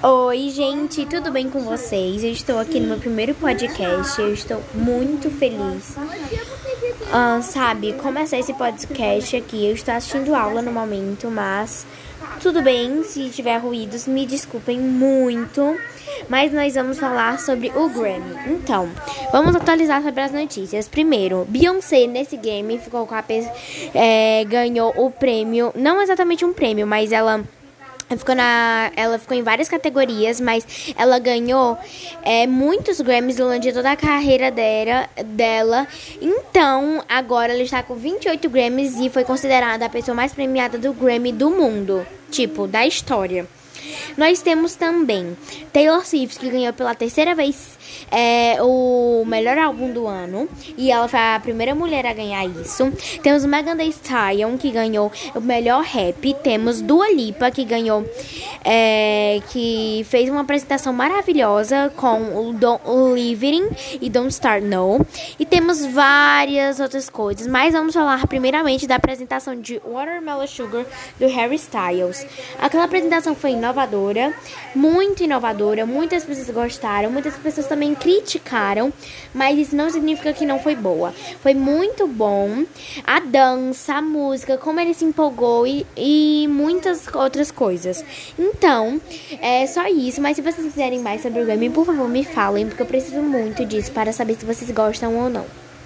Oi, gente, tudo bem com vocês? Eu estou aqui no meu primeiro podcast. Eu estou muito feliz. Ah, sabe, começar esse podcast aqui. Eu estou assistindo aula no momento, mas tudo bem. Se tiver ruídos, me desculpem muito. Mas nós vamos falar sobre o Grammy. Então, vamos atualizar sobre as notícias. Primeiro, Beyoncé nesse game ficou com a é, ganhou o prêmio, não exatamente um prêmio, mas ela ficou na, ela ficou em várias categorias, mas ela ganhou é, muitos Grammys durante toda a carreira dela, dela. Então, agora ela está com 28 Grammys e foi considerada a pessoa mais premiada do Grammy do mundo, tipo, da história. Nós temos também Taylor Swift, que ganhou pela terceira vez é, o melhor álbum do ano. E ela foi a primeira mulher a ganhar isso. Temos Megan Thee Stallion, que ganhou o melhor rap. Temos Dua Lipa, que ganhou... É, que fez uma apresentação maravilhosa com o, Don, o Living e Don't Start No. E temos várias outras coisas. Mas vamos falar primeiramente da apresentação de Watermelon Sugar do Harry Styles. Aquela apresentação foi inovadora, muito inovadora. Muitas pessoas gostaram, muitas pessoas também criticaram, mas isso não significa que não foi boa. Foi muito bom. A dança, a música, como ele se empolgou e, e muitas outras coisas. Então, é só isso. Mas se vocês quiserem mais sobre o Grammy, por favor, me falem, porque eu preciso muito disso para saber se vocês gostam ou não.